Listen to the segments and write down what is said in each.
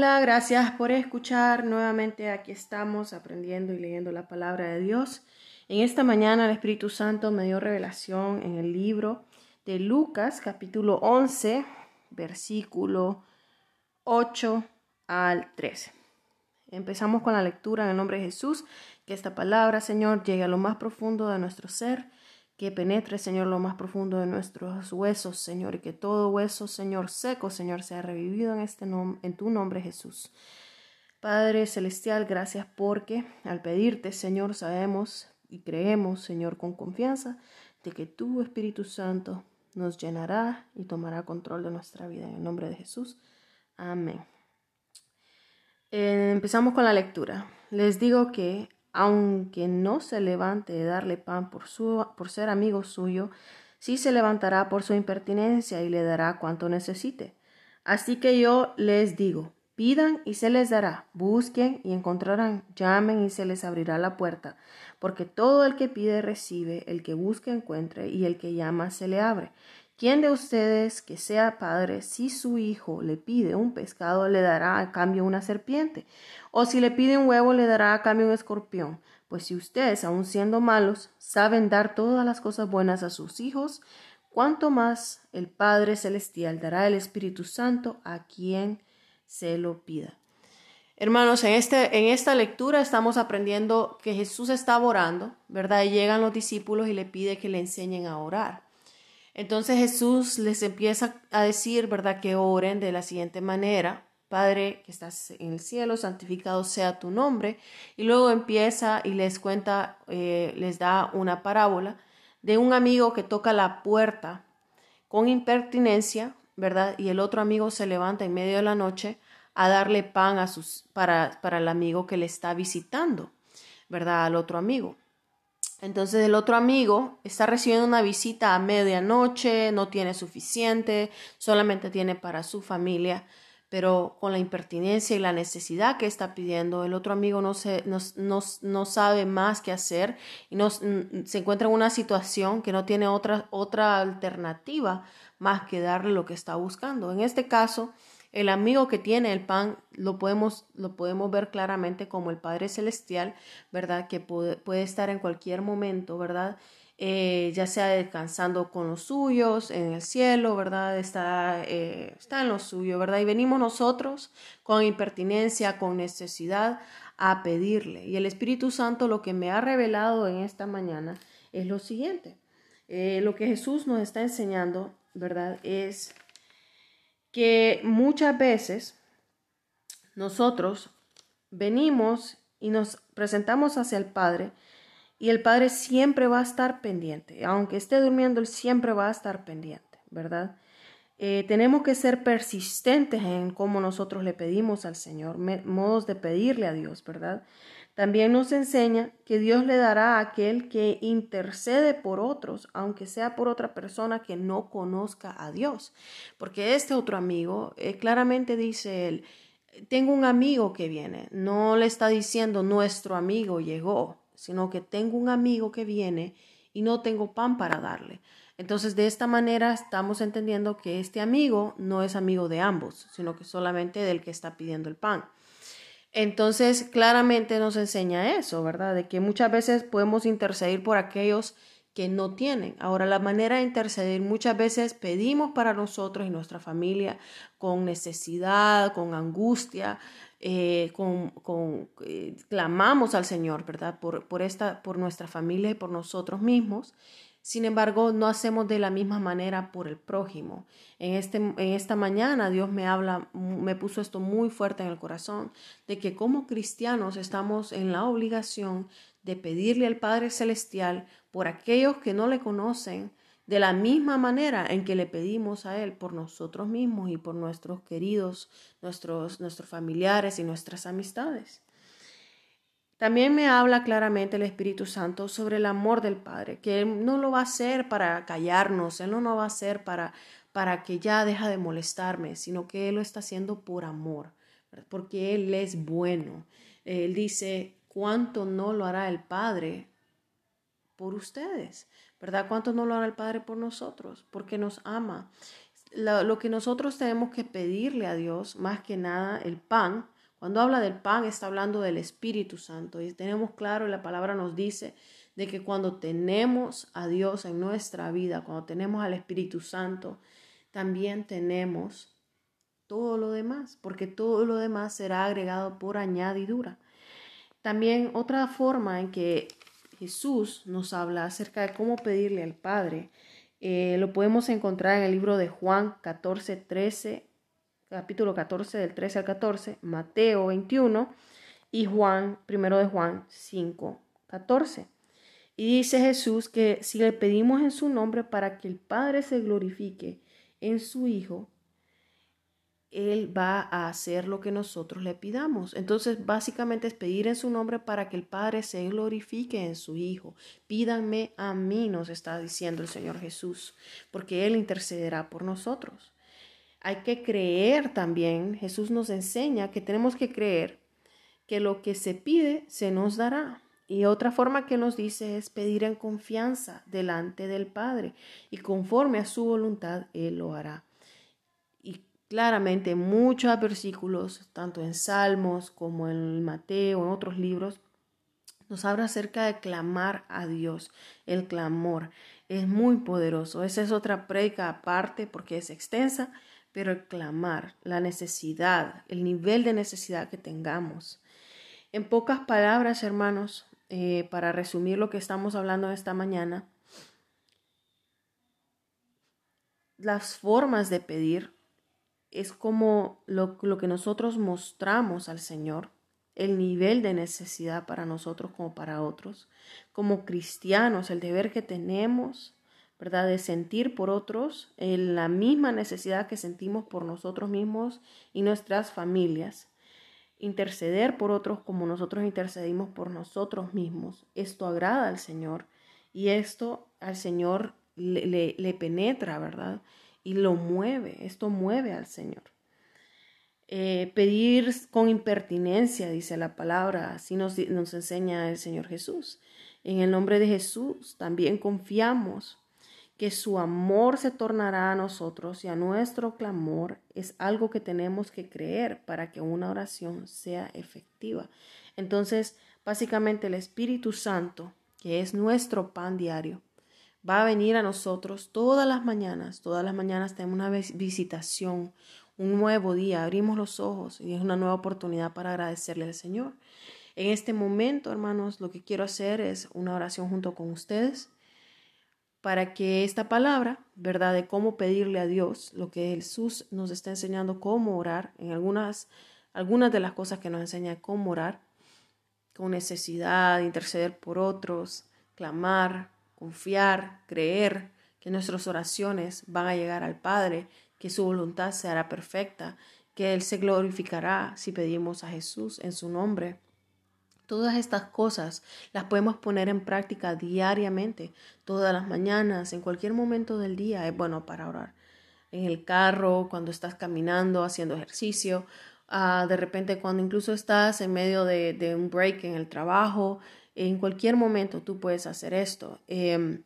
Hola, gracias por escuchar. Nuevamente aquí estamos aprendiendo y leyendo la palabra de Dios. En esta mañana el Espíritu Santo me dio revelación en el libro de Lucas capítulo 11, versículo 8 al 13. Empezamos con la lectura en el nombre de Jesús, que esta palabra, Señor, llegue a lo más profundo de nuestro ser que penetre, Señor, lo más profundo de nuestros huesos, Señor, y que todo hueso, Señor, seco, Señor, sea revivido en, este en tu nombre, Jesús. Padre Celestial, gracias porque al pedirte, Señor, sabemos y creemos, Señor, con confianza, de que tu Espíritu Santo nos llenará y tomará control de nuestra vida. En el nombre de Jesús. Amén. Eh, empezamos con la lectura. Les digo que aunque no se levante de darle pan por, su, por ser amigo suyo, sí se levantará por su impertinencia y le dará cuanto necesite. Así que yo les digo, pidan y se les dará, busquen y encontrarán, llamen y se les abrirá la puerta, porque todo el que pide recibe, el que busca encuentre y el que llama se le abre. ¿Quién de ustedes que sea padre, si su hijo le pide un pescado, le dará a cambio una serpiente? ¿O si le pide un huevo, le dará a cambio un escorpión? Pues si ustedes, aun siendo malos, saben dar todas las cosas buenas a sus hijos, ¿cuánto más el Padre Celestial dará el Espíritu Santo a quien se lo pida? Hermanos, en, este, en esta lectura estamos aprendiendo que Jesús está orando, ¿verdad? Y llegan los discípulos y le pide que le enseñen a orar. Entonces Jesús les empieza a decir, ¿verdad?, que oren de la siguiente manera. Padre que estás en el cielo, santificado sea tu nombre. Y luego empieza y les cuenta, eh, les da una parábola de un amigo que toca la puerta con impertinencia, ¿verdad? Y el otro amigo se levanta en medio de la noche a darle pan a sus, para, para el amigo que le está visitando, ¿verdad? Al otro amigo. Entonces el otro amigo está recibiendo una visita a medianoche, no tiene suficiente, solamente tiene para su familia, pero con la impertinencia y la necesidad que está pidiendo, el otro amigo no, se, no, no, sabe más qué hacer y no, se encuentra en una situación que no tiene otra, otra alternativa más que darle lo que está buscando. En este caso, el amigo que tiene el pan lo podemos, lo podemos ver claramente como el Padre Celestial, ¿verdad? Que puede, estar en cualquier momento, ¿verdad? Eh, ya sea descansando con los suyos en el cielo, ¿verdad? Está, eh, está en lo suyo, ¿verdad? Y venimos nosotros con impertinencia, con necesidad a pedirle. Y el Espíritu Santo lo que me ha revelado en esta mañana es lo siguiente. Eh, lo que Jesús nos está enseñando, ¿verdad? Es que muchas veces nosotros venimos y nos presentamos hacia el Padre y el Padre siempre va a estar pendiente, aunque esté durmiendo, Él siempre va a estar pendiente, ¿verdad? Eh, tenemos que ser persistentes en cómo nosotros le pedimos al Señor, modos de pedirle a Dios, ¿verdad? También nos enseña que Dios le dará a aquel que intercede por otros, aunque sea por otra persona que no conozca a Dios. Porque este otro amigo, eh, claramente dice él, tengo un amigo que viene. No le está diciendo nuestro amigo llegó, sino que tengo un amigo que viene y no tengo pan para darle. Entonces, de esta manera estamos entendiendo que este amigo no es amigo de ambos, sino que solamente del que está pidiendo el pan. Entonces, claramente nos enseña eso, ¿verdad? De que muchas veces podemos interceder por aquellos que no tienen. Ahora, la manera de interceder, muchas veces pedimos para nosotros y nuestra familia con necesidad, con angustia, eh, con, con eh, clamamos al Señor, ¿verdad? Por, por, esta, por nuestra familia y por nosotros mismos. Sin embargo, no hacemos de la misma manera por el prójimo. En, este, en esta mañana Dios me habla, me puso esto muy fuerte en el corazón, de que como cristianos estamos en la obligación de pedirle al Padre Celestial por aquellos que no le conocen, de la misma manera en que le pedimos a Él por nosotros mismos y por nuestros queridos, nuestros, nuestros familiares y nuestras amistades. También me habla claramente el Espíritu Santo sobre el amor del Padre, que Él no lo va a hacer para callarnos, Él no lo va a hacer para, para que ya deja de molestarme, sino que Él lo está haciendo por amor, porque Él es bueno. Él dice, ¿cuánto no lo hará el Padre por ustedes? ¿Verdad? ¿Cuánto no lo hará el Padre por nosotros? Porque nos ama. lo, que nosotros tenemos que pedirle a Dios, más que nada el pan, cuando habla del pan está hablando del Espíritu Santo y tenemos claro, la palabra nos dice de que cuando tenemos a Dios en nuestra vida, cuando tenemos al Espíritu Santo, también tenemos todo lo demás, porque todo lo demás será agregado por añadidura. También otra forma en que Jesús nos habla acerca de cómo pedirle al Padre, eh, lo podemos encontrar en el libro de Juan 14, 13, capítulo 14 del 13 al 14, Mateo 21 y Juan, primero de Juan 5, 14. Y dice Jesús que si le pedimos en su nombre para que el Padre se glorifique en su Hijo, él va a hacer lo que nosotros le pidamos. Entonces, básicamente es pedir en su nombre para que el Padre se glorifique en su Hijo. Pídanme a mí, nos está diciendo el Señor Jesús, porque Él intercederá por nosotros. Hay que creer también, Jesús nos enseña que tenemos que creer que lo que se pide se nos dará. Y otra forma que nos dice es pedir en confianza delante del Padre y conforme a su voluntad Él lo hará. Claramente muchos versículos, tanto en Salmos como en Mateo, en otros libros, nos habla acerca de clamar a Dios. El clamor es muy poderoso. Esa es otra predica aparte porque es extensa, pero el clamar, la necesidad, el nivel de necesidad que tengamos. En pocas palabras, hermanos, eh, para resumir lo que estamos hablando esta mañana, las formas de pedir es como lo, que nosotros mostramos al Señor, el nivel de necesidad para nosotros como para otros, como cristianos, el deber que tenemos, ¿verdad? De sentir por otros en la misma necesidad que sentimos por nosotros mismos y nuestras familias. Interceder por otros como nosotros intercedimos por nosotros mismos. Esto agrada al Señor y esto al Señor le, le penetra, ¿verdad? y lo mueve, esto mueve al Señor. Eh, pedir con impertinencia, dice la palabra, así nos, nos enseña el Señor Jesús. En el nombre de Jesús también confiamos que su amor se tornará a nosotros y a nuestro clamor es algo que tenemos que creer para que una oración sea efectiva. Entonces, básicamente el Espíritu Santo, que es nuestro pan diario, va a venir a nosotros todas las mañanas. Todas las mañanas tenemos una visitación, un nuevo día, abrimos los ojos y es una nueva oportunidad para agradecerle al Señor. En este momento, hermanos, lo que quiero hacer es una oración junto con ustedes para que esta palabra, ¿verdad?, de cómo pedirle a Dios, lo que Jesús nos está enseñando cómo orar, en algunas, algunas de las cosas que nos enseña cómo orar, con necesidad, interceder por otros, clamar, confiar, creer que nuestras oraciones van a llegar al Padre, que su voluntad se hará perfecta, que Él se glorificará si pedimos a Jesús en su nombre. Todas estas cosas las podemos poner en práctica diariamente, todas las mañanas, en cualquier momento del día es bueno para orar. En el carro, cuando estás caminando, haciendo ejercicio, ah, de repente cuando incluso estás en medio de, un break en el trabajo, en cualquier momento tú puedes hacer esto. Em,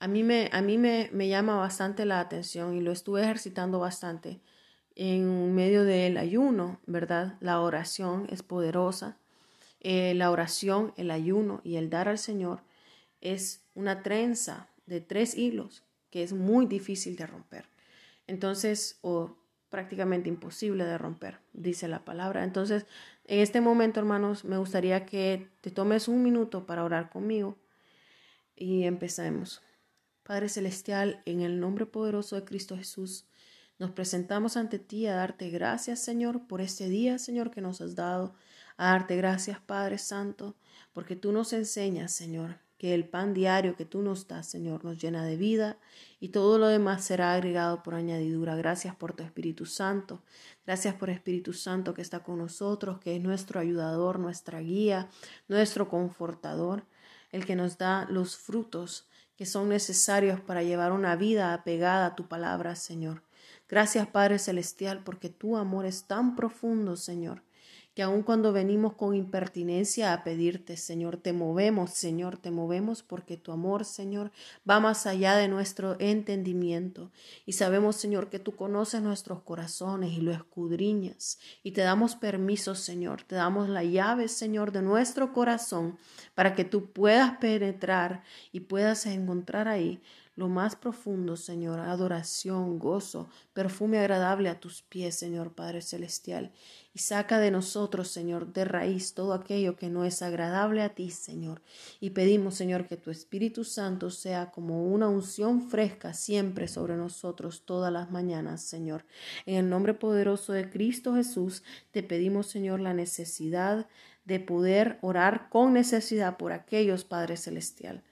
a mí, me, a mí me, llama bastante la atención y lo estuve ejercitando bastante en medio del ayuno, ¿verdad? La oración es poderosa. Eh, la oración, el ayuno y el dar al Señor es una trenza de tres hilos que es muy difícil de romper. Entonces, o prácticamente imposible de romper, dice la palabra. Entonces, en este momento, hermanos, me gustaría que te tomes un minuto para orar conmigo y empecemos. Padre Celestial, en el nombre poderoso de Cristo Jesús, nos presentamos ante ti a darte gracias, Señor, por este día, Señor, que nos has dado. A darte gracias, Padre Santo, porque tú nos enseñas, Señor, que el pan diario que tú nos das, Señor, nos llena de vida y todo lo demás será agregado por añadidura. Gracias por tu Espíritu Santo. Gracias por Espíritu Santo que está con nosotros, que es nuestro ayudador, nuestra guía, nuestro confortador, el que nos da los frutos que son necesarios para llevar una vida apegada a tu palabra, Señor. Gracias, Padre Celestial, porque tu amor es tan profundo, Señor, que aun cuando venimos con impertinencia a pedirte, Señor, te movemos, Señor, te movemos porque tu amor, Señor, va más allá de nuestro entendimiento. Y sabemos, Señor, que tú conoces nuestros corazones y lo escudriñas. Y te damos permiso, Señor, te damos la llave, Señor, de nuestro corazón para que tú puedas penetrar y puedas encontrar ahí lo más profundo, Señor, adoración, gozo, perfume agradable a tus pies, Señor Padre Celestial. Y saca de nosotros, Señor, de raíz todo aquello que no es agradable a ti, Señor. Y pedimos, Señor, que tu Espíritu Santo sea como una unción fresca siempre sobre nosotros todas las mañanas, Señor. En el nombre poderoso de Cristo Jesús, te pedimos, Señor, la necesidad de poder orar con necesidad por aquellos, Padre Celestial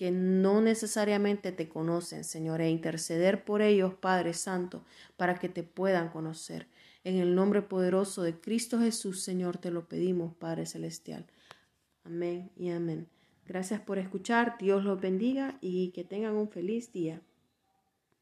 que no necesariamente te conocen, Señor, e interceder por ellos, Padre Santo, para que te puedan conocer. En el nombre poderoso de Cristo Jesús, Señor, te lo pedimos, Padre Celestial. Amén y amén. Gracias por escuchar, Dios los bendiga y que tengan un feliz día.